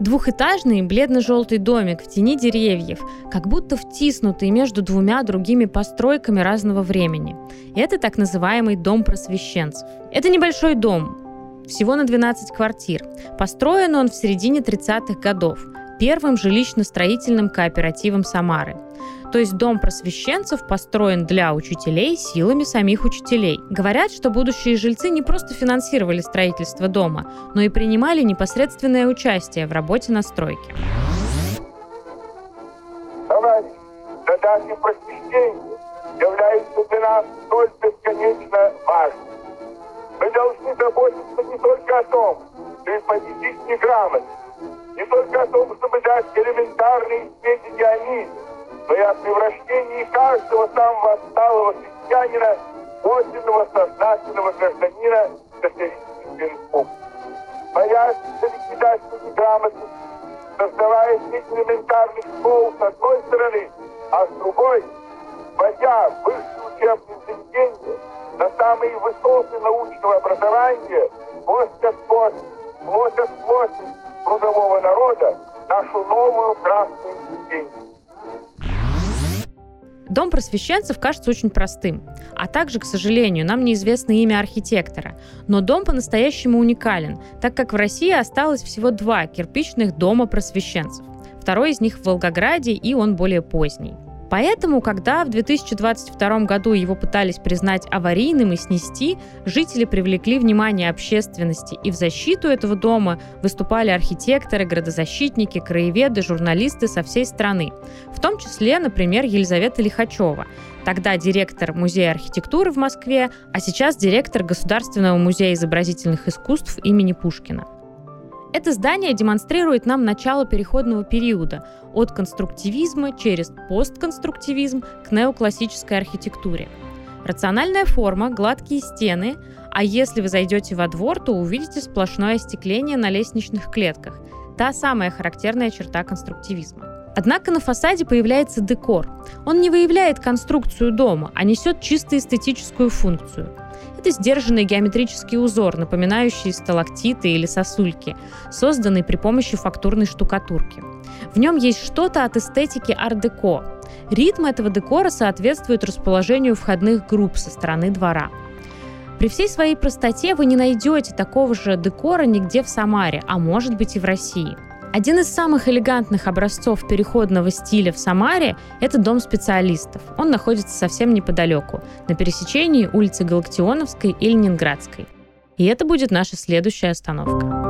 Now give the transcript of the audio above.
Двухэтажный бледно-желтый домик в тени деревьев, как будто втиснутый между двумя другими постройками разного времени. Это так называемый дом просвещенцев. Это небольшой дом, всего на 12 квартир. Построен он в середине 30-х годов, первым жилищно-строительным кооперативом Самары. То есть дом просвещенцев построен для учителей силами самих учителей. Говорят, что будущие жильцы не просто финансировали строительство дома, но и принимали непосредственное участие в работе на стройке. Товарищ, задача просвещения является для нас столь бесконечно важной. Мы должны заботиться не только о том, чтобы победить неграмотность, не только о том, дать элементарные сведения о мире, но и о превращении каждого самого отсталого крестьянина подлинного сознательного гражданина социалистической республики. Боясь за ликвидацию неграмотности, создавая сеть элементарных школ с одной стороны, а с другой, вводя высшие учебные заведения на самые высоты научного образования, плоть от плоти, плоть от плоти трудового народа, нашу новую красную ступень. Дом просвещенцев кажется очень простым. А также, к сожалению, нам неизвестно имя архитектора. Но дом по-настоящему уникален, так как в России осталось всего два кирпичных дома просвещенцев. Второй из них в Волгограде, и он более поздний. Поэтому, когда в 2022 году его пытались признать аварийным и снести, жители привлекли внимание общественности, и в защиту этого дома выступали архитекторы, градозащитники, краеведы, журналисты со всей страны. В том числе, например, Елизавета Лихачева, тогда директор Музея архитектуры в Москве, а сейчас директор Государственного музея изобразительных искусств имени Пушкина. Это здание демонстрирует нам начало переходного периода от конструктивизма через постконструктивизм к неоклассической архитектуре. Рациональная форма, гладкие стены, а если вы зайдете во двор, то увидите сплошное остекление на лестничных клетках. Та самая характерная черта конструктивизма. Однако на фасаде появляется декор. Он не выявляет конструкцию дома, а несет чисто эстетическую функцию – это сдержанный геометрический узор, напоминающий сталактиты или сосульки, созданный при помощи фактурной штукатурки. В нем есть что-то от эстетики ар-деко. Ритм этого декора соответствует расположению входных групп со стороны двора. При всей своей простоте вы не найдете такого же декора нигде в Самаре, а может быть и в России – один из самых элегантных образцов переходного стиля в Самаре – это Дом специалистов. Он находится совсем неподалеку, на пересечении улицы Галактионовской и Ленинградской. И это будет наша следующая остановка.